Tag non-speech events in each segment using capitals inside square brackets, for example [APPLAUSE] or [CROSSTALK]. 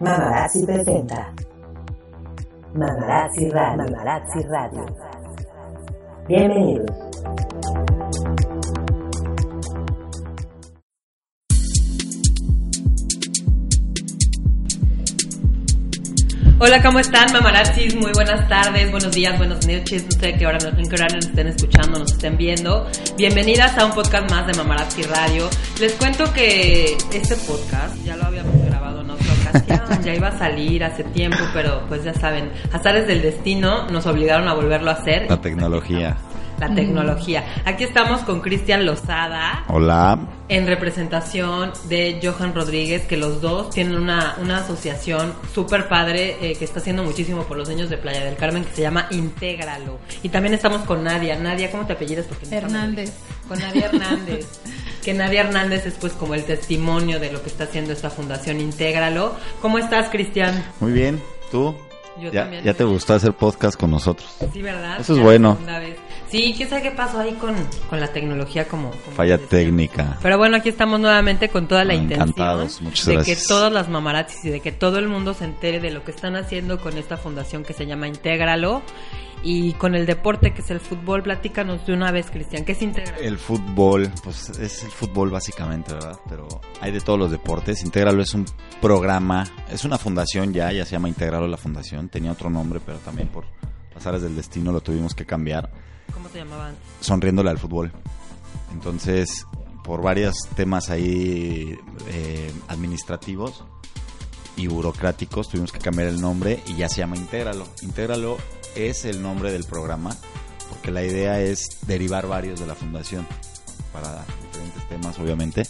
Mamarazzi presenta Mamarazzi Radio. Mamarazzi Radio. Bienvenidos. Hola, ¿cómo están, mamarazzis? Muy buenas tardes, buenos días, buenas noches. No sé qué hora, en qué hora nos estén escuchando, nos estén viendo. Bienvenidas a un podcast más de Mamarazzi Radio. Les cuento que este podcast ya lo habíamos ya iba a salir hace tiempo, pero pues ya saben, azares del destino nos obligaron a volverlo a hacer. La tecnología. La tecnología. Aquí estamos con Cristian Lozada. Hola. En representación de Johan Rodríguez, que los dos tienen una, una asociación súper padre eh, que está haciendo muchísimo por los niños de Playa del Carmen que se llama Intégralo. Y también estamos con Nadia. Nadia, ¿cómo te apellidas? Porque me- Hernández. Con Nadia Hernández. [LAUGHS] que Nadia Hernández es pues como el testimonio de lo que está haciendo esta fundación Intégralo. ¿Cómo estás, Cristian? Muy bien. ¿Tú? Yo ya, también. ya te gustó hacer podcast con nosotros. Sí, ¿verdad? Eso es Ya bueno. la segunda vez. Sí, quién sabe qué pasó ahí con, con la tecnología como... como Falla técnica. Pero bueno, aquí estamos nuevamente con toda la Encantados, intención muchas de gracias. que todas las mamarazzis y de que todo el mundo se entere de lo que están haciendo con esta fundación que se llama Intégralo y con el deporte que es el fútbol. Platícanos de una vez, Cristian, ¿qué es Intégralo? El fútbol, pues es el fútbol básicamente, ¿verdad? Pero hay de todos los deportes. Intégralo es un programa, es una fundación ya, ya se llama Intégralo la fundación. Tenía otro nombre, pero también por pasares del destino lo tuvimos que cambiar. ¿Cómo se llamaban? sonriéndole al fútbol. Entonces, por varios temas ahí eh, administrativos y burocráticos, tuvimos que cambiar el nombre y ya se llama Intégralo. Intégralo es el nombre del programa, porque la idea es derivar varios de la fundación para diferentes temas, obviamente.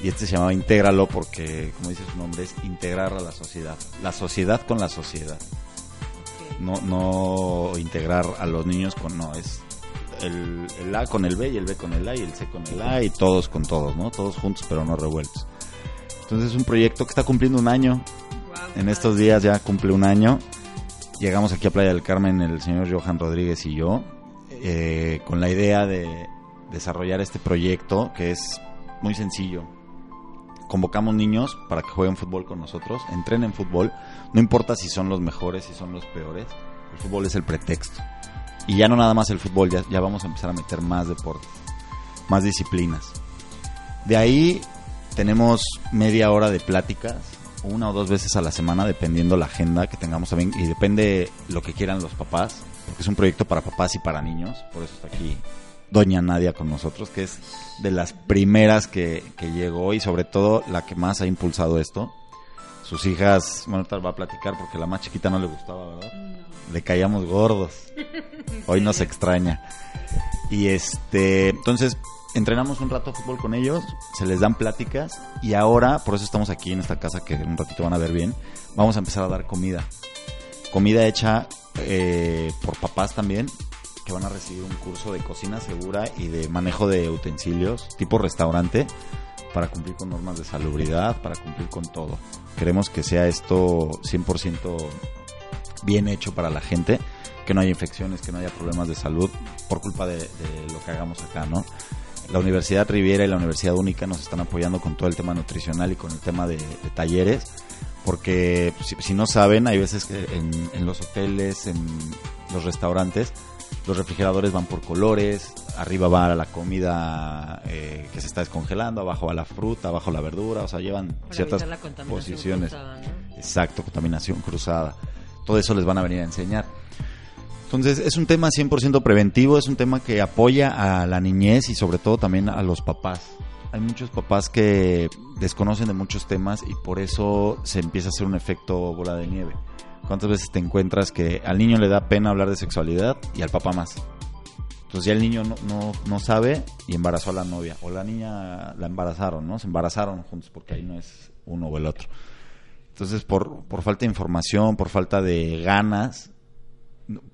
Y este se llamaba Intégralo porque, como dice su nombre, es integrar a la sociedad. La sociedad con la sociedad. No, no integrar a los niños con, no, es el, el A con el B y el B con el A y el C con el A y todos con todos, ¿no? Todos juntos pero no revueltos. Entonces es un proyecto que está cumpliendo un año. En estos días ya cumple un año. Llegamos aquí a Playa del Carmen el señor Johan Rodríguez y yo eh, con la idea de desarrollar este proyecto que es muy sencillo. Convocamos niños para que jueguen fútbol con nosotros, entrenen fútbol, no importa si son los mejores, si son los peores, el fútbol es el pretexto. Y ya no nada más el fútbol, ya, ya vamos a empezar a meter más deportes, más disciplinas. De ahí tenemos media hora de pláticas, una o dos veces a la semana, dependiendo la agenda que tengamos también, y depende lo que quieran los papás, porque es un proyecto para papás y para niños, por eso está aquí Doña Nadia con nosotros, que es de las primeras que, que llegó y sobre todo la que más ha impulsado esto. Sus hijas, bueno, ahorita va a platicar porque la más chiquita no le gustaba, ¿verdad? Le caíamos gordos. Hoy nos extraña. Y este, entonces entrenamos un rato fútbol con ellos, se les dan pláticas y ahora, por eso estamos aquí en esta casa que en un ratito van a ver bien, vamos a empezar a dar comida. Comida hecha eh, por papás también, que van a recibir un curso de cocina segura y de manejo de utensilios tipo restaurante para cumplir con normas de salubridad, para cumplir con todo. Queremos que sea esto 100% bien hecho para la gente, que no haya infecciones, que no haya problemas de salud por culpa de, de lo que hagamos acá, ¿no? La Universidad Riviera y la Universidad Única nos están apoyando con todo el tema nutricional y con el tema de, de talleres, porque si, si no saben, hay veces que en, en los hoteles, en los restaurantes, los refrigeradores van por colores, arriba va la comida eh, que se está descongelando, abajo va la fruta, abajo la verdura, o sea, llevan Para ciertas la posiciones. cruzada, ¿no? Exacto, contaminación cruzada. Todo eso les van a venir a enseñar. Entonces, es un tema 100% preventivo, es un tema que apoya a la niñez y sobre todo también a los papás. Hay muchos papás que desconocen de muchos temas y por eso se empieza a hacer un efecto bola de nieve. ¿Cuántas veces te encuentras que al niño le da pena hablar de sexualidad y al papá más? Entonces ya el niño no, no, no sabe y embarazó a la novia. O la niña la embarazaron, ¿no? Se embarazaron juntos porque ahí no es uno o el otro. Entonces por, por falta de información, por falta de ganas,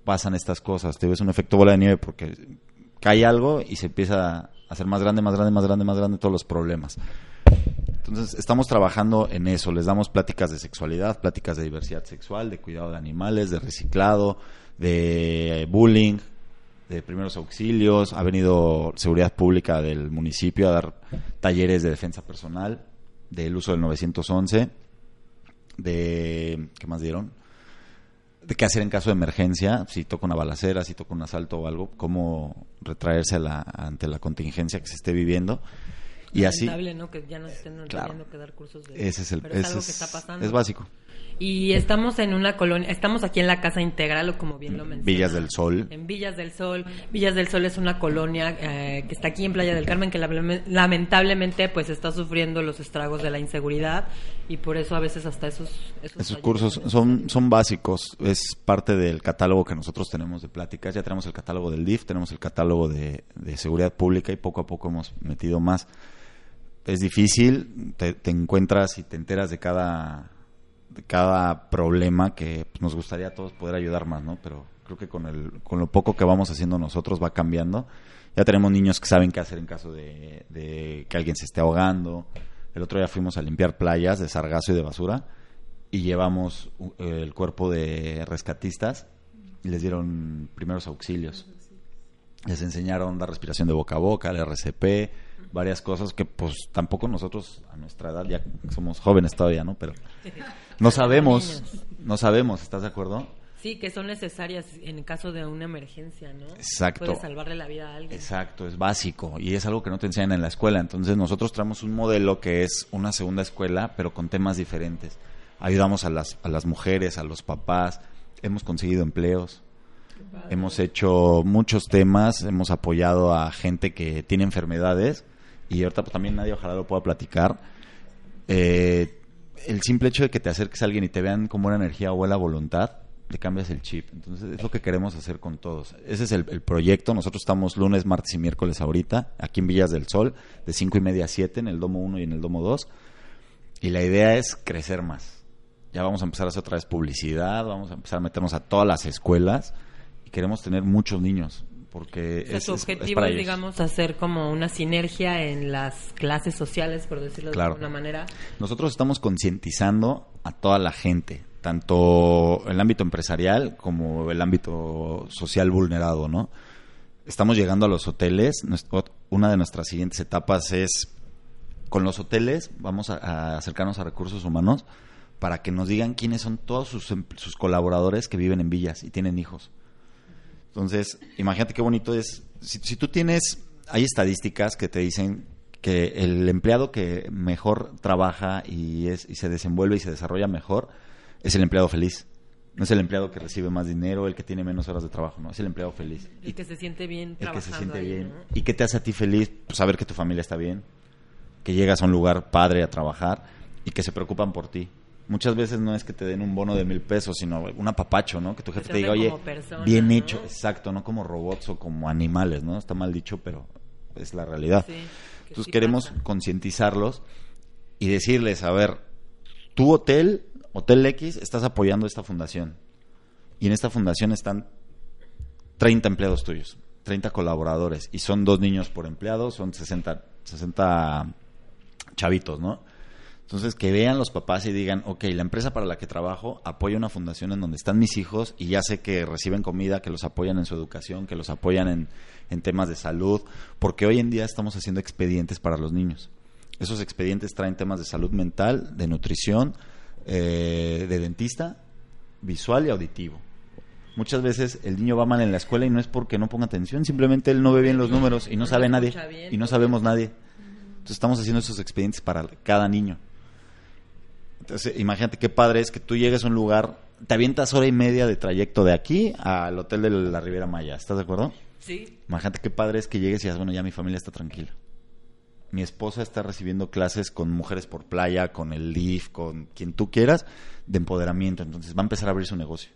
pasan estas cosas. Te ves un efecto bola de nieve porque cae algo y se empieza a hacer más grande, más grande, más grande, más grande todos los problemas. Entonces, estamos trabajando en eso. Les damos pláticas de sexualidad, pláticas de diversidad sexual, de cuidado de animales, de reciclado, de bullying, de primeros auxilios. Ha venido Seguridad Pública del municipio a dar talleres de defensa personal, del uso del 911. de ¿qué más dieron? De qué hacer en caso de emergencia, si toca una balacera, si toca un asalto o algo, cómo retraerse a la, ante la contingencia que se esté viviendo. Y así, Lamentable, ¿no? Que ya nos estén Claro. teniendo que dar cursos de ese es el, pero es algo es- que está pasando. es básico. Y estamos en una colonia, estamos aquí en la Casa Integral, o como bien lo mencionas. Villas del Sol. En Villas del Sol. Villas del Sol es una colonia eh, que está aquí en Playa del Carmen que lame- lamentablemente pues está sufriendo los estragos de la inseguridad y por eso a veces hasta esos esos, Esos cursos son son, son básicos, es parte del catálogo que nosotros tenemos de pláticas. Ya tenemos el catálogo del DIF, tenemos el catálogo de, de seguridad pública y poco a poco hemos metido más. Es difícil, te, encuentras y te enteras de cada, de cada problema que pues, nos gustaría a todos poder ayudar más, ¿no? Pero creo que con, el, con lo poco que vamos haciendo nosotros va cambiando. Ya tenemos niños que saben qué hacer en caso de, de que alguien se esté ahogando. El otro día fuimos a limpiar playas de sargazo y de basura y llevamos uh, el cuerpo de rescatistas y les dieron primeros auxilios. Les enseñaron la respiración de boca a boca, el RCP, varias cosas que pues tampoco nosotros a nuestra edad ya somos jóvenes todavía, ¿no? Pero no [LAUGHS] sabemos, no sabemos, ¿estás de acuerdo? Sí, que son necesarias en caso de una emergencia, ¿no? Exacto. Puede salvarle la vida a alguien. Exacto, es básico y es algo que no te enseñan en la escuela. Entonces nosotros traemos un modelo que es una segunda escuela, pero con temas diferentes. Ayudamos a las, a las mujeres, a los papás, hemos conseguido empleos, hemos hecho muchos temas, hemos apoyado a gente que tiene enfermedades y ahorita pues, también nadie ojalá lo pueda platicar. Eh, el simple hecho de que te acerques a alguien y te vean con buena energía o buena voluntad, le cambias el chip. Entonces es lo que queremos hacer con todos. Ese es el, el proyecto. Nosotros estamos lunes, martes y miércoles ahorita, aquí en Villas del Sol, de 5 y media a 7 en el Domo 1 y en el Domo 2. Y la idea es crecer más. Ya vamos a empezar a hacer otra vez publicidad, vamos a empezar a meternos a todas las escuelas queremos tener muchos niños. Porque O sea, es, su es- es objetivo es, ellos. digamos, hacer como una sinergia en las clases sociales, por decirlo Claro. de alguna manera. Nosotros estamos concientizando a toda la gente, tanto el ámbito empresarial como el ámbito social vulnerado, ¿no? Estamos llegando a los hoteles. Nuestro- Una de nuestras siguientes etapas es con los hoteles, vamos a, a acercarnos a recursos humanos para que nos digan quiénes son todos sus, em- sus colaboradores que viven en villas y tienen hijos. Entonces, imagínate qué bonito es. Si, si tú tienes, hay estadísticas que te dicen que el empleado que mejor trabaja y, es, y se desenvuelve y se desarrolla mejor es el empleado feliz. No es el empleado que recibe más dinero, el que tiene menos horas de trabajo, no, es el empleado feliz. El que se siente bien El que trabajando se siente ahí, bien. ¿no? ¿Y qué te hace a ti feliz? Pues saber que tu familia está bien, que llegas a un lugar padre a trabajar y que se preocupan por ti. Muchas veces no es que te den un bono de mil pesos, sino un apapacho, ¿no? Que tu jefe te te diga, oye, persona, bien ¿no? hecho, exacto, no como robots o como animales, ¿no? Está mal dicho, pero es la realidad. Sí, que Entonces sí queremos concientizarlos y decirles, a ver, tu hotel, Hotel X, estás apoyando esta fundación. Y en esta fundación están 30 empleados tuyos, 30 colaboradores. Y son dos niños por empleado, son 60, 60 chavitos, ¿no? Entonces, que vean los papás y digan, ok, la empresa para la que trabajo apoya una fundación en donde están mis hijos y ya sé que reciben comida, que los apoyan en su educación, que los apoyan en, en temas de salud, porque hoy en día estamos haciendo expedientes para los niños. Esos expedientes traen temas de salud mental, de nutrición, eh, de dentista, visual y auditivo. Muchas veces el niño va mal en la escuela y no es porque no ponga atención, simplemente él no ve bien los números y no sabe nadie y no sabemos nadie. Entonces estamos haciendo esos expedientes para cada niño. Entonces, imagínate qué padre es que tú llegues a un lugar, te avientas hora y media de trayecto de aquí al hotel de la Riviera Maya, ¿estás de acuerdo? Sí, Imagínate qué padre es que llegues y digas, bueno, ya mi familia está tranquila. Mi esposa está recibiendo clases con mujeres por playa, con el LIF, con quien tú quieras, de empoderamiento. Entonces va a empezar a abrir su negocio.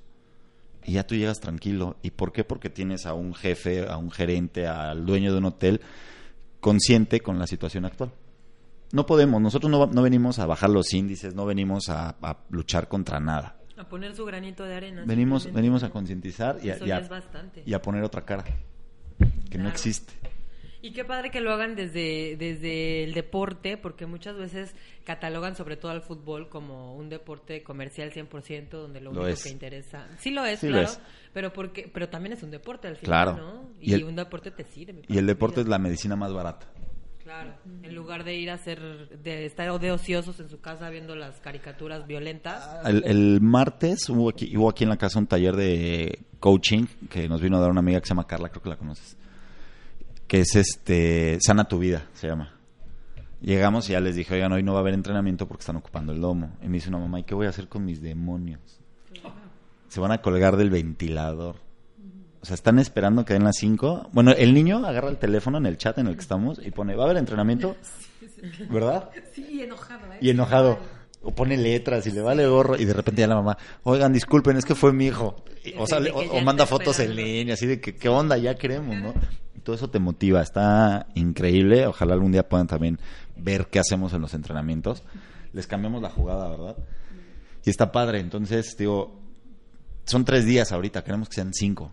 Y ya tú llegas tranquilo. ¿Y por qué? Porque tienes a un jefe, a un gerente, al dueño de un hotel consciente con la situación actual. No podemos, nosotros no, no venimos a bajar los índices, no venimos a, a luchar contra nada. a poner su granito de arena. Venimos, venimos a concientizar y, y y a poner otra cara, que no existe. Y qué padre que lo hagan desde, desde el deporte, porque muchas veces catalogan sobre todo al fútbol como un deporte comercial 100%, donde lo, Lo único es. que interesa... Sí lo es, Sí lo claro, es. pero porque pero también es un deporte al final, Claro. ¿no? Y Y, el- un deporte te sirve. Y el deporte es la medicina más barata. Claro, en lugar de ir a hacer, de estar de ociosos en su casa viendo las caricaturas violentas. El, el martes hubo aquí, hubo aquí en la casa un taller de coaching que nos vino a dar una amiga que se llama Carla, creo que la conoces. Que es este, Sana tu vida, se llama. Llegamos y ya les dije, oigan, hoy no va a haber entrenamiento porque están ocupando el domo. Y me dice una mamá, ¿y qué voy a hacer con mis demonios? Se van a colgar del ventilador. O sea, están esperando que den las 5. Bueno, el niño agarra el teléfono en el chat en el que estamos y pone, ¿va a haber entrenamiento? ¿Verdad? Sí, enojado, ¿eh? Y enojado. O pone letras y le vale gorro. Y de repente ya la mamá, oigan, disculpen, es que fue mi hijo. O, sale- manda fotos en línea, así de que, ¿qué onda? Ya queremos, ¿no? Y todo eso te motiva. Está increíble. Ojalá algún día puedan también ver qué hacemos en los entrenamientos. Les cambiamos la jugada, ¿verdad? Y está padre. Entonces, digo, son tres días ahorita. Queremos que sean cinco.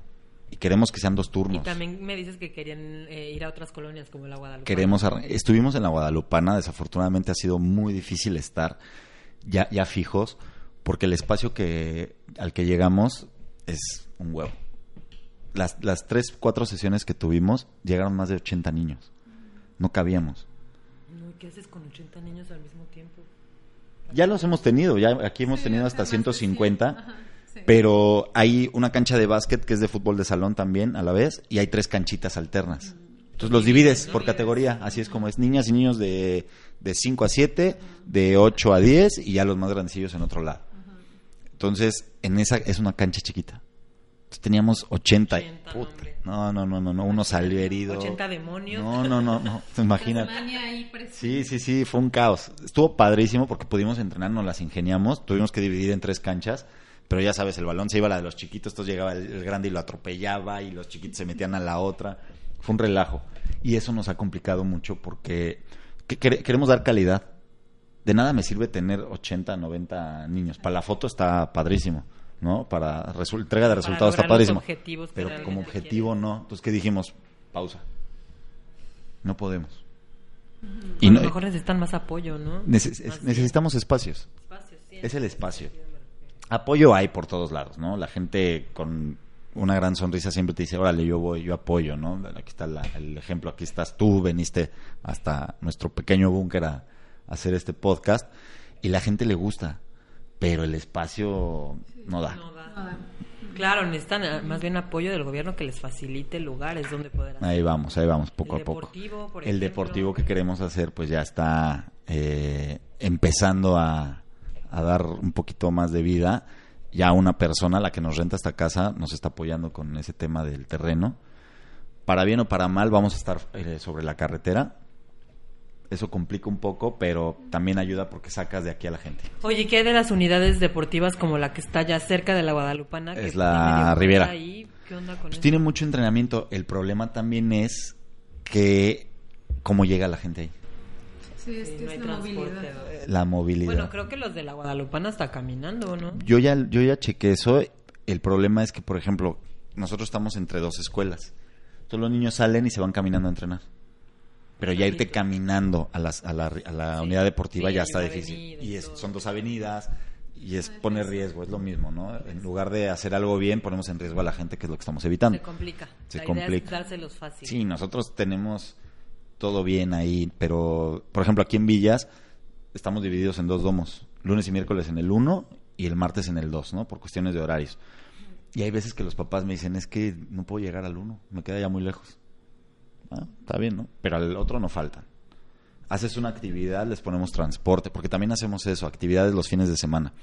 Y queremos que sean dos Y turnos. también me dices que querían eh, ir a otras colonias como la Guadalupe. Queremos estuvimos en la Guadalupana, desafortunadamente ha sido muy difícil estar ya, ya fijos, porque el espacio que al que llegamos es un huevo. Las, las tres, cuatro sesiones que tuvimos, llegaron más de 80 niños. No cabíamos. No, ¿y ¿Qué haces con 80 niños al mismo tiempo? Ya los hemos tenido, ya aquí hemos Sí, tenido hasta sea, más de 150. 100. Ajá, sí. Pero hay una cancha de básquet que es de fútbol de salón también a la vez y hay tres canchitas alternas. Entonces los divides por categoría, así es como es niñas y niños de, de 5 a 7, de 8 a 10 y ya los más grandecillos en otro lado. Entonces, en esa es una cancha chiquita. Entonces, teníamos 80. 80, Puta. No, no, no, no, no, uno salió herido. 80 demonios. No, no, no, no, [LAUGHS] imagínate. Sí, sí, sí, fue un caos. Estuvo padrísimo porque pudimos entrenar, nos las ingeniamos. Tuvimos que dividir en tres canchas, pero ya sabes, el balón se iba a la de los chiquitos, entonces llegaba el, grande y lo atropellaba y los chiquitos se metían a la otra. Fue un relajo. Y eso nos ha complicado mucho porque que- quere- queremos dar calidad. De nada me sirve tener 80, 90 niños. Para la foto está padrísimo, ¿no? Para entrega de resultados está padrísimo. Pero como objetivo no. Entonces, ¿qué dijimos? Pausa. No podemos. Y a no- lo mejor necesitan más apoyo, ¿no? Neces- Más necesitamos espacios. sí, Es el espacio. Apoyo hay por todos lados, ¿no? La gente con una gran sonrisa siempre te dice, órale, yo voy, yo apoyo, ¿no? Aquí está la- el ejemplo, aquí estás tú, veniste hasta nuestro pequeño búnker a, a hacer este podcast y la gente le gusta, pero el espacio no da. No da. Nada. Claro, necesitan eh, más bien apoyo del gobierno que les facilite lugares donde poder hacer. Ahí vamos, ahí vamos, poco El a poco. por el ejemplo. deportivo que queremos hacer, pues ya está eh, empezando a, a dar un poquito más de vida. Ya una persona, la que nos renta esta casa, nos está apoyando con ese tema del terreno. Para bien o para mal, vamos a estar eh, sobre la carretera. Eso complica un poco, pero también ayuda porque sacas de aquí a la gente. Oye, ¿qué hay de las unidades deportivas como la que está ya cerca de la Guadalupana? que Es la Ribera. ahí? ¿Qué onda con Pues eso? tiene mucho entrenamiento. El problema también es que cómo llega la gente ahí. Sí, es Sí, que no hay es la transporte. movilidad. La movilidad. Bueno, creo que los de la Guadalupana está caminando, ¿no? Yo ya, yo ya chequé eso. El problema es que, por ejemplo, nosotros estamos entre dos escuelas. Todos los niños salen y se van caminando a entrenar. Pero ya irte caminando a, las, a la, a la Sí. unidad deportiva Sí, ya está difícil. y es- son dos avenidas y es poner riesgo, es lo mismo, ¿no? En lugar de hacer algo bien, ponemos en riesgo a la gente, que es lo que estamos evitando. Se complica. Se la idea complica. es dárselos fácil. Sí, nosotros tenemos todo bien ahí, pero por ejemplo aquí en Villas estamos divididos en dos domos, lunes y miércoles en el 1 y el martes en el 2, ¿no? Por cuestiones de horarios. Y hay veces que los papás me dicen, es que no puedo llegar al 1, me queda ya muy lejos. Ah, está bien, ¿no? Pero al otro no faltan. Haces una actividad, les ponemos transporte, porque también hacemos eso, actividades los fines de semana.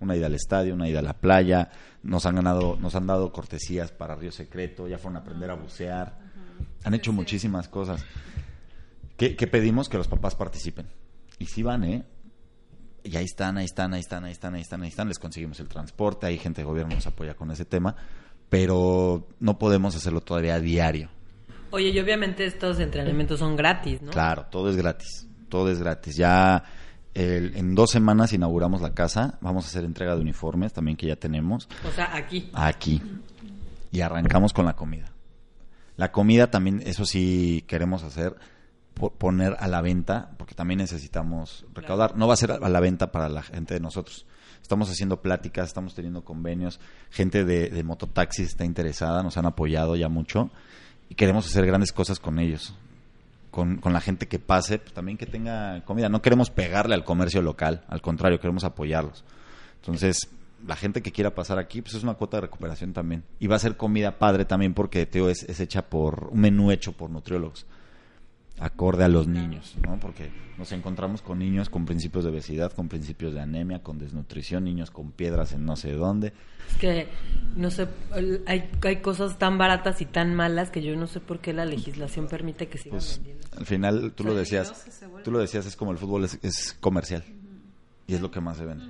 Una ida al estadio, una ida a la playa, nos han ganado, nos han dado cortesías para Río Secreto, ya fueron a aprender a bucear, han hecho muchísimas cosas. ¿Qué, qué pedimos? Que los papás participen. Y sí van, ¿eh? Y ahí están, ahí están, ahí están, ahí están, ahí están, ahí están. Les conseguimos el transporte, hay gente de gobierno que nos apoya con ese tema, pero no podemos hacerlo todavía a diario. Oye, y obviamente estos entrenamientos son gratis, ¿no? Claro, todo es gratis, todo es gratis. Ya el- en dos semanas inauguramos la casa, vamos a hacer entrega de uniformes también que ya tenemos O sea, aquí. aquí y arrancamos con la comida. La comida también, eso sí queremos hacer, poner a la venta, porque también necesitamos recaudar. No va a ser a la venta para la gente de nosotros. Estamos haciendo pláticas, estamos teniendo convenios, gente de, de mototaxis está interesada, nos han apoyado ya mucho y queremos hacer grandes cosas con ellos. con, con la gente que pase, pues también que tenga comida. No queremos pegarle al comercio local, al contrario, queremos apoyarlos. Entonces, la gente que quiera pasar aquí, pues es una cuota de recuperación también. Y va a ser comida padre también porque, Teo, es, es hecha por, un menú hecho por nutriólogos, acorde a los niños, ¿no? Porque nos encontramos con niños con principios de obesidad, con principios de anemia, con desnutrición, niños con piedras en no sé dónde. Es que, no sé, hay, hay cosas tan baratas y tan malas que yo no sé por qué la legislación permite que sigan Pues vendiendo. al final tú lo decías, tú lo decías, es como el fútbol es, es comercial y es lo que más se vende.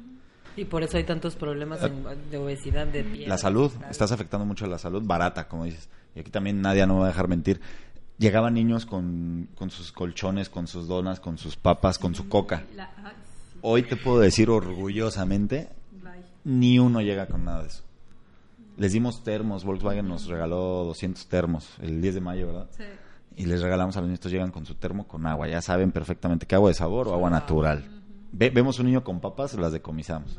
Y por eso hay tantos problemas en- de obesidad, de piel. La salud, estás afectando mucho a la salud, barata, como dices. Y aquí también nadie no me va a dejar mentir. Llegaban niños con, con sus colchones, con sus donas, con sus papas, con su coca. La- ay, sí, Hoy te puedo decir orgullosamente, bye. ni uno llega con nada de eso. Les dimos termos, Volkswagen nos regaló 200 termos el 10 de mayo, ¿verdad? Sí. y les regalamos a los niños, estos llegan con su termo con agua, ya saben perfectamente qué agua de sabor o agua natural. Ve- vemos un niño con papas, las decomisamos.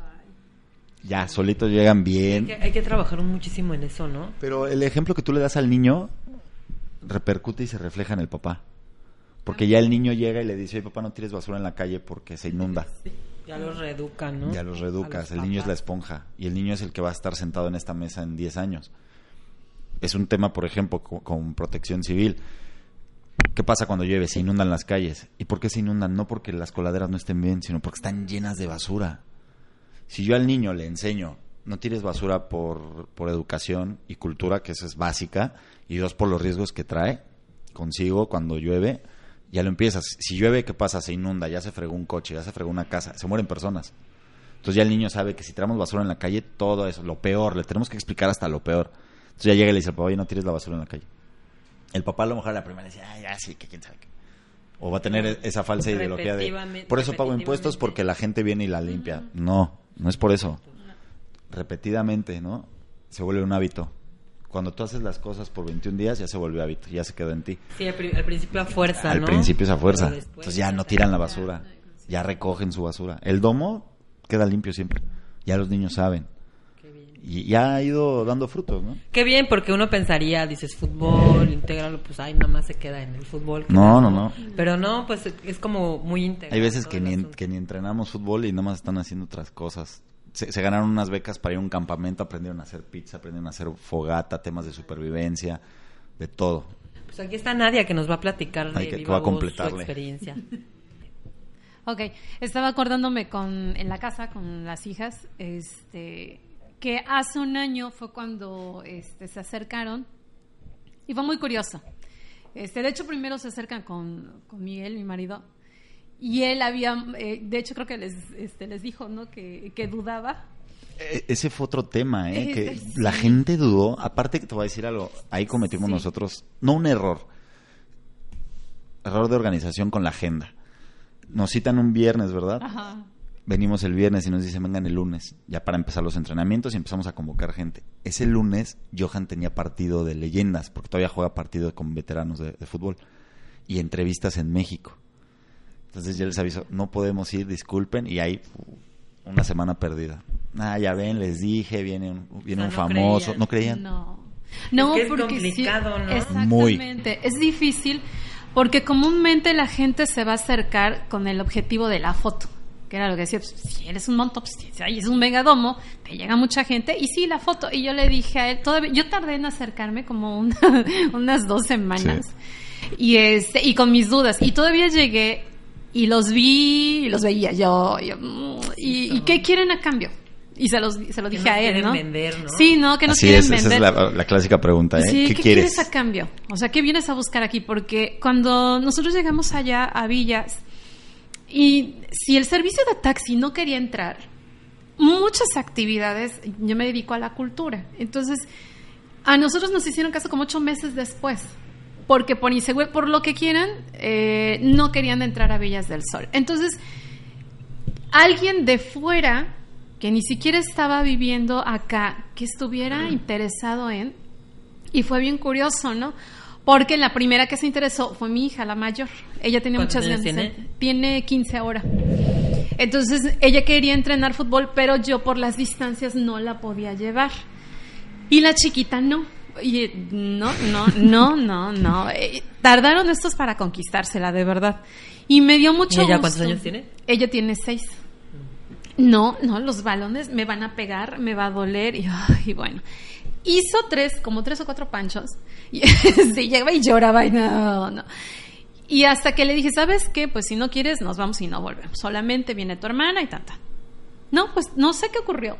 Ya, solitos llegan Hay bien. que, hay que trabajar muchísimo en eso, ¿no? Pero el ejemplo que tú le das al niño repercute y se refleja en el papá. Porque ya el niño llega y le dice, oye papá, no tires basura en la calle porque se inunda. Ya los reeducan, ¿no? Ya los reeducas. los el niño es la esponja. Y el niño es el que va a estar sentado en esta mesa en 10 años. Es un tema, por ejemplo, co- con, protección civil. ¿Qué pasa cuando llueve? Se inundan las calles. ¿Y por qué se inundan? No porque las coladeras no estén bien, sino porque están llenas de basura. Si yo al niño le enseño, no tires basura por, por educación y cultura, que eso es básica, y dos, por los riesgos que trae consigo cuando llueve, ya lo empiezas. Si llueve, ¿qué pasa? Se inunda, ya se fregó un coche, ya se fregó una casa, se mueren personas. Entonces ya el niño sabe que si tiramos basura en la calle, todo eso, lo peor, le tenemos que explicar hasta lo peor. Entonces ya llega y le dice al papá, oye, no tires la basura en la calle. El papá a lo mejor a la primera le dice, ah, ya sí, que quién sabe qué. O va a tener e- esa falsa ideología de, por eso pago impuestos porque la gente viene y la limpia. No, no es por eso. Repetidamente, ¿no? Se vuelve un hábito. Cuando tú haces las cosas por 21 días, ya se volvió hábito, ya se quedó en ti. Sí, al, pri- al principio a fuerza, Al ¿no? principio es a fuerza. Después Entonces ya no tiran la basura. Ya recogen su basura. El domo queda limpio siempre. Ya los niños saben. Qué bien. Y ya ha ido dando frutos, ¿no? Qué bien, porque uno pensaría, dices fútbol, intégralo, pues ay, nada más se queda en el fútbol. No, no, no. Pero no, pues es como muy integral. Hay veces que ni, en- que ni entrenamos fútbol y nada más están haciendo otras cosas. Se, se ganaron unas becas para ir a un campamento, aprendieron a hacer pizza, aprendieron a hacer fogata, temas de supervivencia, de todo. Pues aquí está Nadia que nos va a platicar de que- va a completarle. su experiencia. [LAUGHS] Ok, estaba acordándome con, en la casa con las hijas, este, que hace un año fue cuando este, se acercaron y fue muy curioso. Este, de hecho, primero se acercan con, con Miguel, mi marido, y él había, eh, de hecho creo que les, este, les dijo, ¿no? Que, que dudaba. E- Ese fue otro tema, ¿eh? Eh, [LAUGHS] Que sí. la gente dudó. Aparte que te voy a decir algo, ahí cometimos Sí. nosotros, no un error, error de organización con la agenda. Nos citan un viernes, ¿verdad? Ajá. Venimos el viernes y nos dicen vengan el lunes, ya para empezar los entrenamientos y empezamos a convocar gente. Ese lunes Johan tenía partido de leyendas, porque todavía juega partido con veteranos de, de fútbol, y entrevistas en México. Entonces yo les aviso, no podemos ir, disculpen, y uh, una semana perdida. Ah, ya ven, les dije, viene un, viene O un no famoso, creían. no creían. No. No, que es porque sí- complicado, ¿no? Exactamente. Es difícil porque comúnmente la gente se va a acercar con el objetivo de la foto. Que era lo que decía, pues, si eres un monto, pues si es un megadomo, te llega mucha gente. Y sí, la foto. Y yo le dije a él, todavía, yo tardé en acercarme como una- [LAUGHS] unas dos semanas. Y, este, y con mis dudas. Y todavía llegué y los vi y los veía yo. yo, mm, y, ¿Y qué quieren a cambio? Y se, los, se lo dije a él, ¿no? vender, ¿no? Sí, ¿no? Que nos Así quieren es, esa vender. es la, la clásica pregunta, ¿eh? Sí, ¿Qué, ¿qué, quieres? quieres a cambio? O sea, ¿qué vienes a buscar aquí? Porque cuando nosotros llegamos allá a Villas y si el servicio de taxi no quería entrar, muchas actividades, yo me dedico a la cultura. Entonces, a nosotros nos hicieron caso como ocho meses después. Porque por inseguro, por lo que quieran, eh, no querían entrar a Villas del Sol. Entonces, alguien de fuera que ni siquiera estaba viviendo acá, que estuviera interesado en, y fue bien curioso, ¿no? Porque la primera que se interesó fue mi hija, la mayor. Ella tenía ¿Cuántos muchas ganas. tiene? Tiene 15 ahora. Entonces, ella quería entrenar fútbol, pero yo por las distancias no la podía llevar. Y la chiquita no. Y no, no, no, no, no. Eh, tardaron estos para conquistársela, de verdad. Y me dio mucho ¿Y ella gusto. cuántos años tiene? Ella tiene seis. No, no, los balones me van a pegar, me va a doler y, bueno. Hizo tres, como tres o cuatro panchos. Y [LAUGHS] sí, llegaba y lloraba y no, no. Y hasta que le dije, ¿sabes qué? Pues si no quieres, nos vamos y no volvemos. Solamente viene tu hermana y tanta. No, pues no sé qué ocurrió.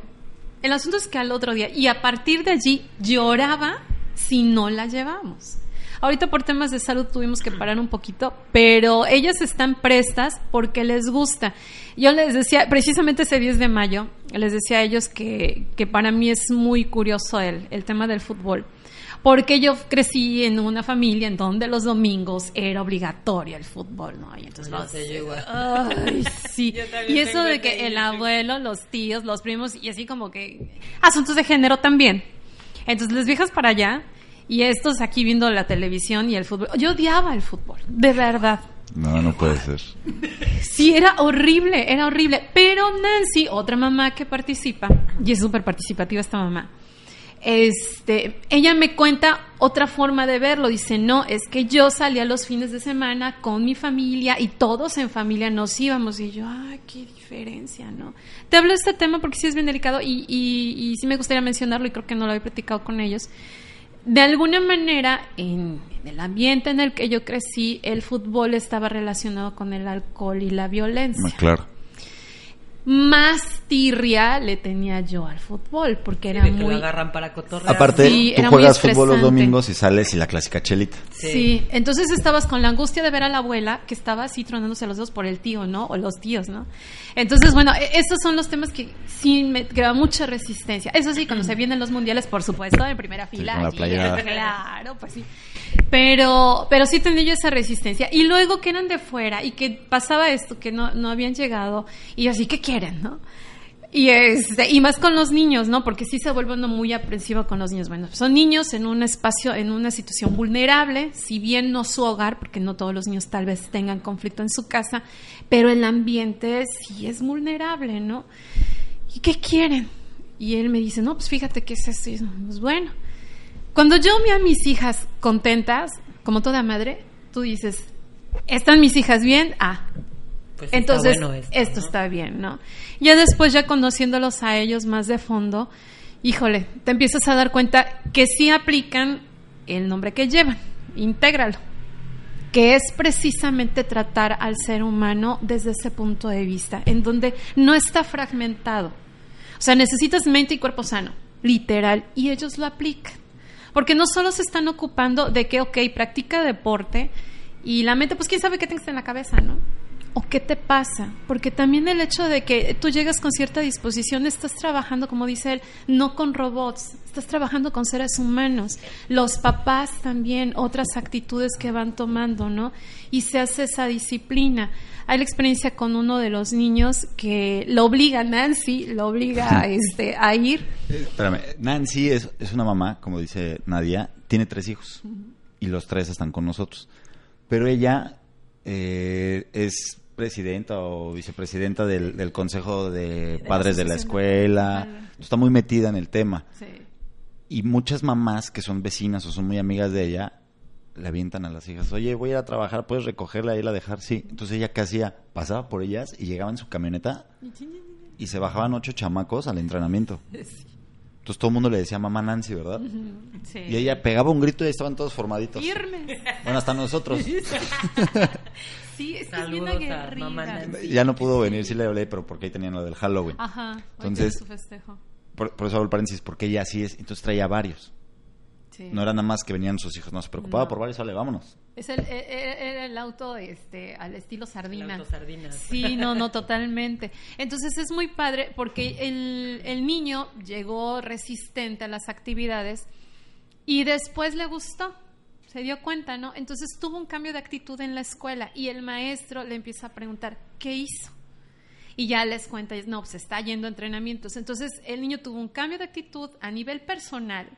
El asunto es que al otro día, y a partir de allí, lloraba si no la llevamos. Ahorita por temas de salud tuvimos que parar un poquito, pero ellas están prestas porque les gusta. Yo les decía, precisamente ese 10 de mayo, les decía a ellos que, que para mí es muy curioso el, el tema del fútbol. Porque yo crecí en una familia en donde los domingos era obligatorio el fútbol, ¿no? Y entonces No los- sé, yo igual. Ay, sí. [LAUGHS] Yo Y eso de que el abuelo, los tíos, los primos, y así como que asuntos de género también. Entonces les viejas para allá y estos aquí viendo la televisión y el fútbol. Yo odiaba el fútbol, de verdad. No, no puede ser. Sí, era horrible, era horrible. Pero Nancy, otra mamá que participa, y es súper participativa esta mamá, este, ella me cuenta otra forma de verlo. Dice, no, es que yo salía los fines de semana con mi familia y todos en familia nos íbamos. Y yo, ay, qué diferencia, ¿no? Te hablo de este tema porque sí es bien delicado y, y, y sí me gustaría mencionarlo y creo que no lo había platicado con ellos. De alguna manera, en, en el ambiente en el que yo crecí, el fútbol estaba relacionado con el alcohol y la violencia Ah, Claro. Más tirria le tenía yo al fútbol, porque era de que muy... lo agarran para cotorrear. Aparte, Sí, tú era muy juegas fútbol los domingos y sales y la clásica chelita. Sí. entonces estabas con la angustia de ver a la abuela que estaba así tronándose los dos por el tío, ¿no? O los tíos, ¿no? Entonces, bueno, e- estos son los temas que sí me crean mucha resistencia. Eso sí, cuando se vienen los mundiales, por supuesto, en primera fila. con la allí. [LAUGHS] Claro, pues sí. Pero, pero sí tenía yo esa resistencia. Y luego que eran de fuera y que pasaba esto, que no, no habían llegado. Y yo así, ¿qué quieren, no? Y, este, y más con los niños, ¿no? Porque sí se vuelve uno muy aprensivo con los niños. Bueno, son niños en un espacio, en una situación vulnerable, si bien no su hogar, porque no todos los niños tal vez tengan conflicto en su casa, pero el ambiente sí es vulnerable, ¿no? ¿Y qué quieren? Y él me dice, no, pues fíjate que es yo, Pues bueno, cuando yo veo a mis hijas contentas, como toda madre, tú dices, ¿están mis hijas bien? Ah, Pues está entonces, bueno esto, esto ¿no? está bien, ¿no? Ya después, ya conociéndolos a ellos más de fondo, híjole, te empiezas a dar cuenta que sí aplican el nombre que llevan, intégralo, que es precisamente tratar al ser humano desde ese punto de vista, en donde no está fragmentado. O sea, necesitas mente y cuerpo sano, literal, y ellos lo aplican. Porque no solo se están ocupando de que, ok, practica deporte y la mente, pues quién sabe qué tienes en la cabeza, ¿no? ¿O qué te pasa? Porque también el hecho de que tú llegas con cierta disposición, estás trabajando, como dice él, no con robots, estás trabajando con seres humanos. Los papás también, otras actitudes que van tomando, ¿no? Y se hace esa disciplina. Hay la experiencia con uno de los niños que lo obliga, Nancy, lo obliga [LAUGHS] este, a ir. Espérame, Nancy es, es una mamá, como dice Nadia, tiene tres hijos y los tres están con nosotros. Pero ella eh, es presidenta o vicepresidenta del, del Consejo de la Padres de la Escuela. Está muy metida en el tema. Sí. Y muchas mamás que son vecinas o son muy amigas de ella le avientan a las hijas, oye, voy a ir a trabajar, puedes recogerla y irla a dejar. Sí, entonces ella qué hacía, pasaba por ellas y llegaba en su camioneta y se bajaban ocho chamacos al entrenamiento. [LAUGHS] Entonces todo el mundo le decía mamá Nancy, ¿verdad? Sí. Y ella pegaba un grito y estaban todos formaditos. Firmes. Bueno, hasta nosotros. Sí, [LAUGHS] es que mamá Nancy. ya no pudo venir, sí le hablé, pero porque ahí tenían lo del Halloween. Ajá. Entonces- su festejo. Por, por eso hago el paréntesis, porque ella así es. Entonces traía varios. Sí. No era nada más que venían sus hijos, no se preocupaba No. por varios, sale, vámonos. Es el, e- e- era el auto este, al estilo sardina. El auto sardina. Sí, no, no, [LAUGHS] totalmente. Entonces es muy padre porque el, el niño llegó resistente a las actividades y después le gustó, se dio cuenta, ¿no? Entonces tuvo un cambio de actitud en la escuela y el maestro le empieza a preguntar, ¿qué hizo? Y ya les cuenta, no, pues está yendo a entrenamientos. Entonces el niño tuvo un cambio de actitud a nivel personal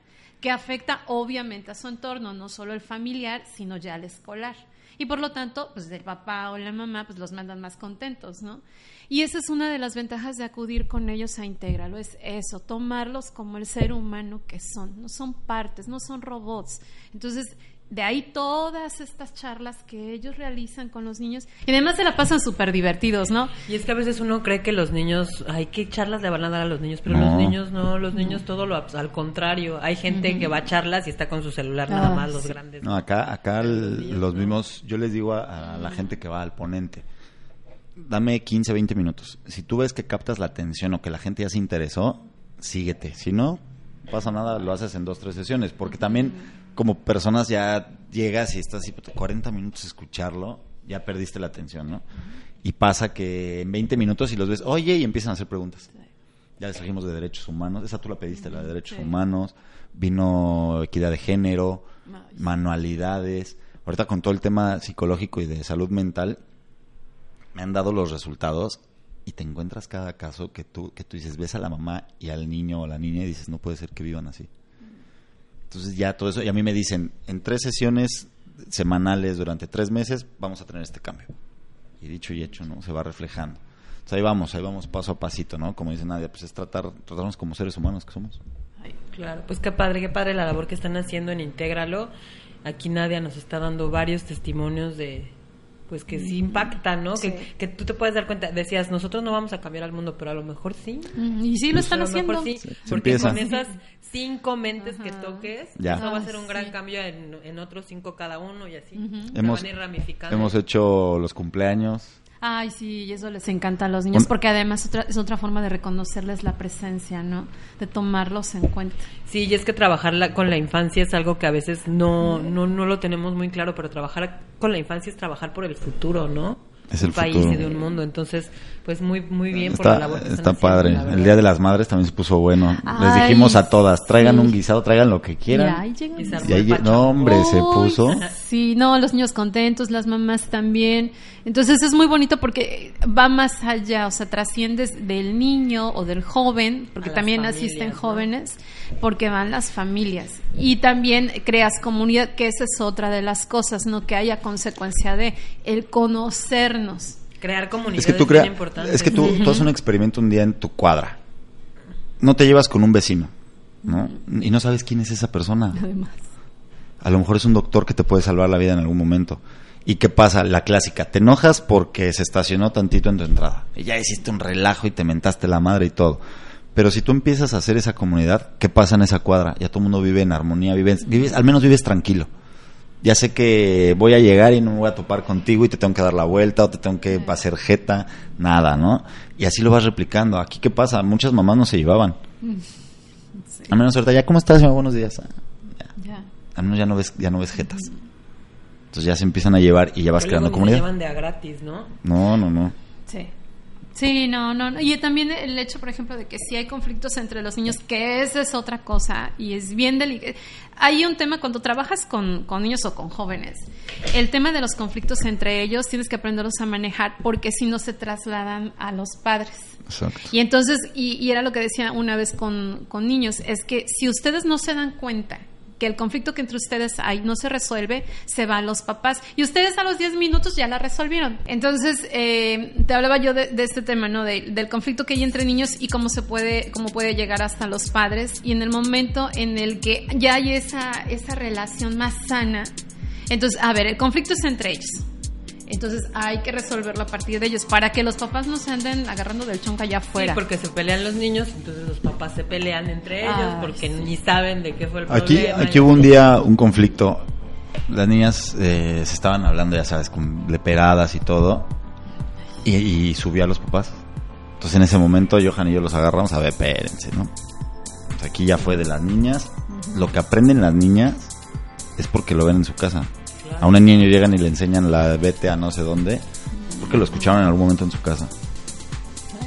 que afecta obviamente a su entorno, no solo el familiar, sino ya el escolar. y por lo tanto, pues el papá o la mamá pues los mandan más contentos, ¿no? Y esa es una de las ventajas de acudir con ellos a Intégralo, es eso, tomarlos como el ser humano que son, no son partes, no son robots. Entonces, de ahí todas estas charlas que ellos realizan con los niños y además se la pasan súper divertidos, ¿no? Y es que a veces uno cree que los niños, ay, qué charlas le van a dar a los niños, pero No. los niños no, los niños todo lo al contrario. Hay gente que va a charlas y está con su celular nada más, los sí. grandes. No, acá, acá el- niños, los mismos, yo les digo a, a la gente que va al ponente, dame 15, 20 minutos. Si tú ves que captas la atención o que la gente ya se interesó, síguete. Si no, pasa nada, lo haces en dos, tres sesiones. Porque también como personas ya llegas y estás así, puta, 40 minutos escucharlo, ya perdiste la atención, ¿no? Y pasa que en 20 minutos y los ves, oye, y empiezan a hacer preguntas. Ya les trajimos de derechos humanos, esa tú la pediste, la de derechos Sí. humanos, vino equidad de género, manualidades. Ahorita con todo el tema psicológico y de salud mental, me han dado los resultados y te encuentras cada caso que tú, que tú dices, ves a la mamá y al niño o la niña y dices, no puede ser que vivan así. Entonces ya todo eso, y a mí me dicen, en tres sesiones semanales durante tres meses vamos a tener este cambio. Y dicho y hecho, ¿no? Se va reflejando. Entonces ahí vamos, ahí vamos paso a pasito, ¿no? Como dice Nadia, pues es tratar, tratarnos como seres humanos que somos. Ay, claro, pues qué padre, qué padre la labor que están haciendo en Intégralo. Aquí Nadia nos está dando varios testimonios de pues que sí impactan, ¿no? Sí. Que, que tú te puedes dar cuenta, decías, nosotros no vamos a cambiar al mundo, pero a lo mejor sí. Y sí lo están A lo haciendo. mejor sí, porque con esas cinco mentes que toques, Ya. eso va a ser un gran sí. cambio en, en otros cinco cada uno y así. Se Hemos, van a ir ramificando. hemos hecho los cumpleaños. Ay, sí, y eso les encanta a los niños porque además otra, es otra forma de reconocerles la presencia, ¿no? De tomarlos en cuenta. Sí, y es que trabajar la- con la infancia es algo que a veces no, no, no lo tenemos muy claro, pero trabajar con la infancia es trabajar por el futuro, ¿no? Es el país futuro. y de un mundo. Entonces, pues muy muy bien por la Está, labor que están está haciendo, padre. la El. Día de las Madres también se puso bueno. Les dijimos a todas, traigan sí. un guisado, traigan lo que quieran. Y ahí, no, hombre, se puso. [LAUGHS] Sí, no, los niños contentos, las mamás también. Entonces es muy bonito porque va más allá, o sea, trasciendes del niño o del joven, porque A también familias, asisten ¿no? jóvenes, porque van las familias. Y también creas comunidad, que esa es otra de las cosas, ¿no? Que haya consecuencia de el Crear comunidad Es que tú es bien crea, importante. es que tú, tú haces un experimento un día en tu cuadra. No te llevas con un vecino, ¿no? Y no sabes quién es esa persona. Además. A lo mejor es un doctor que te puede salvar la vida en algún momento. ¿Y qué pasa? La clásica, te enojas porque se estacionó tantito en tu entrada. Y ya hiciste un relajo y te mentaste la madre y todo. Pero si tú empiezas a hacer esa comunidad, ¿qué pasa en esa cuadra? Ya todo el mundo vive en armonía, vives, vives, al menos vives tranquilo. Ya sé que voy a llegar y no me voy a topar contigo y te tengo que dar la vuelta o te tengo que hacer jeta, nada, ¿no? Y así lo vas replicando. Aquí, ¿qué pasa? Muchas mamás no se llevaban. Sí, Al menos ahorita, ¿ya cómo estás? señor? Buenos días. Ah, ya ya. al menos ya no ves ya no ves jetas entonces ya se empiezan a llevar y ya vas Pero creando se comunidad llevan de a gratis, ¿no? no no no Sí. Sí, no, no, no. Y también el hecho, por ejemplo, de que si hay conflictos entre los niños, que esa es otra cosa y es bien delicado. Hay un tema cuando trabajas con, con niños o con jóvenes, el tema de los conflictos entre ellos tienes que aprenderlos a manejar porque si no se trasladan a los padres. exacto Y entonces, y, y era lo que decía una vez con, con niños, es que si ustedes no se dan cuenta que el conflicto que entre ustedes hay no se resuelve, se va a los papás. Y ustedes a los 10 minutos ya la resolvieron. Entonces, eh, te hablaba yo de, este tema, ¿no? De- del conflicto que hay entre niños y cómo se puede, cómo puede llegar hasta los padres. Y en el momento en el que ya hay esa, esa relación más sana, entonces, a ver, el conflicto es entre ellos. Entonces hay que resolverlo a partir de ellos para que los papás no se anden agarrando del chonca allá afuera. Sí, porque se pelean los niños, entonces los papás se pelean entre ellos Ay, porque sí. ni saben de qué fue el aquí problema. aquí hubo un día un conflicto las niñas eh, se estaban hablando ya sabes con leperadas y todo y, y subió a los papás entonces en ese momento Johan y yo los agarramos a ver espérense no Pues aquí ya fue de las niñas lo que aprenden las niñas es porque lo ven en su casa a una niña llegan y le enseñan la vete a no sé dónde porque lo escucharon en algún momento en su casa.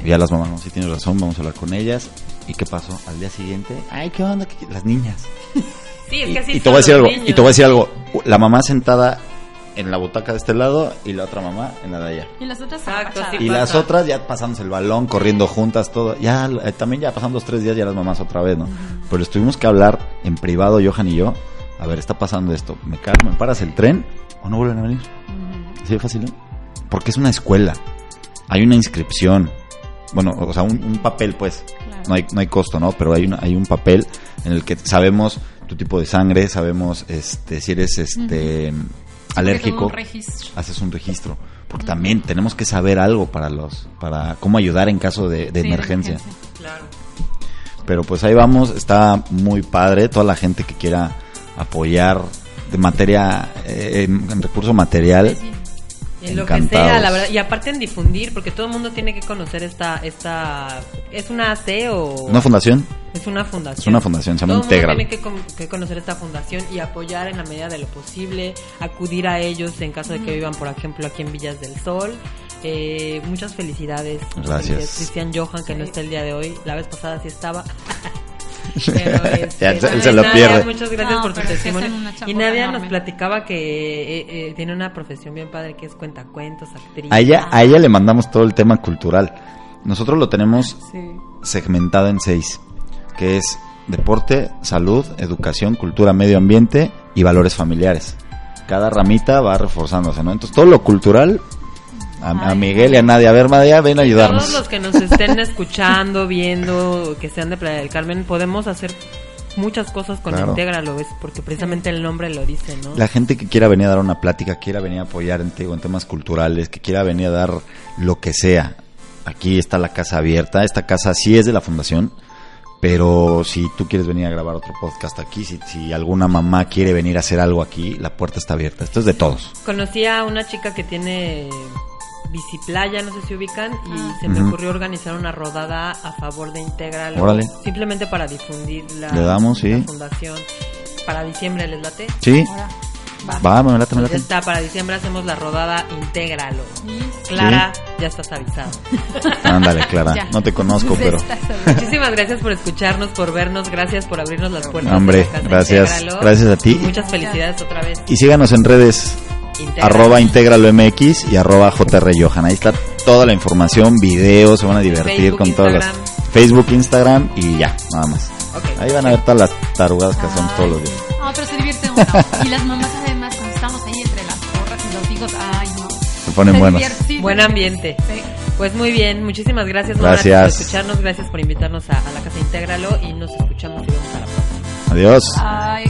Y ya las mamás no si tienes razón vamos a hablar con ellas y qué pasó al día siguiente ay qué onda ¿Qué- las niñas. [LAUGHS] Sí, es y, que así y te son voy a decir los algo niños. y te voy a decir algo. La mamá sentada en la butaca de este lado y la otra mamá en la de allá. Y las otras Exacto, sí. y pasa? las otras ya pasándose el balón corriendo juntas todo. Ya eh, también ya pasan dos tres días ya las mamás otra vez no pero les tuvimos que hablar en privado Johan y yo a ver está pasando esto me calmo me paras el tren o no vuelven a venir Así de fácil, ¿no? Porque es una escuela. Hay una inscripción. Bueno, o sea, un, un papel, pues. Claro. No hay, no hay costo, ¿no? Pero hay, una, hay un papel en el que sabemos tu tipo de sangre, sabemos este si eres este alérgico. Un. Haces un registro. Porque también tenemos que saber algo para los para cómo ayudar en caso de, de Sí, emergencia. Claro. Pero pues ahí vamos, está muy padre. Toda la gente que quiera apoyar de materia, eh, en, en recurso material, Sí, En lo que sea, la verdad. Y aparte en difundir, porque todo el mundo tiene que conocer esta... esta ¿Es una AC o...? una fundación. Es una fundación. Es una fundación, se llama Todo el mundo Integral. tiene que, con- que conocer esta fundación y apoyar en la medida de lo posible, acudir a ellos en caso de que vivan, por ejemplo, aquí en Villas del Sol. Eh, muchas felicidades. Gracias. Cristian Johan, que no está el día de hoy. La vez pasada sí estaba. [LAUGHS] Pero, [LAUGHS] este, Ya, se- lo Nadia, pierde. Muchas gracias No, por tu testimonio. Y Nadia nos platicaba que eh, eh, tiene una profesión bien padre que es cuentacuentos, actriz. A ella, a ella le mandamos todo el tema cultural. Nosotros lo tenemos sí. segmentado en seis, que es deporte, salud, educación, cultura, medio ambiente y valores familiares. Cada ramita va reforzándose, ¿no? Entonces todo lo cultural, a, Miguel y a Nadia, a ver, Nadia, ven a ayudarnos. Todos los que nos estén [LAUGHS] escuchando, viendo, que sean de Playa del Carmen, podemos hacer muchas cosas con Claro. Intégralo, ¿ves? Porque precisamente el nombre lo dice, ¿no? La gente que quiera venir a dar una plática, quiera venir a apoyar en, en temas culturales, que quiera venir a dar lo que sea. Aquí está la casa abierta. Esta casa sí es de la fundación, pero si tú quieres venir a grabar otro podcast aquí, si, si alguna mamá quiere venir a hacer algo aquí, la puerta está abierta. Esto es de todos. Conocí a una chica que tiene biciplaya, no sé si ubican, y Ah. se me Ujú. ocurrió organizar una rodada a favor de Intégralo. Órale. Simplemente para difundir la, Le damos, sí. la fundación. Para diciembre, ¿les late? Sí, Ahora, va, me late, me late. está, para diciembre hacemos la rodada Intégralo. Sí. Clara, ya estás avisada. [LAUGHS] Ándale, Clara. Ya. No te conozco, pero... [LAUGHS] Muchísimas gracias por escucharnos, por vernos, gracias por abrirnos las puertas. Hombre, de la casa gracias. Intégralo. Gracias a ti. Y Muchas felicidades otra vez. Y síganos en redes Arroba Intégralo MX y arroba JR Johan. Ahí está toda la información, videos, se van a divertir Facebook, con todas las. Facebook, Instagram y ya, nada más. Ahí van a ver todas las tarugadas que hacemos todos los días. No, pero se divierte uno. Y las mamás además, cuando estamos ahí entre las porras y los hijos, ay no. Se ponen Se buenos. Buen ambiente. Sí. Pues muy bien, muchísimas gracias, Gracias. por escucharnos, gracias por invitarnos a, a la casa Intégralo y nos escuchamos y vemos a la próxima. Adiós. Ay.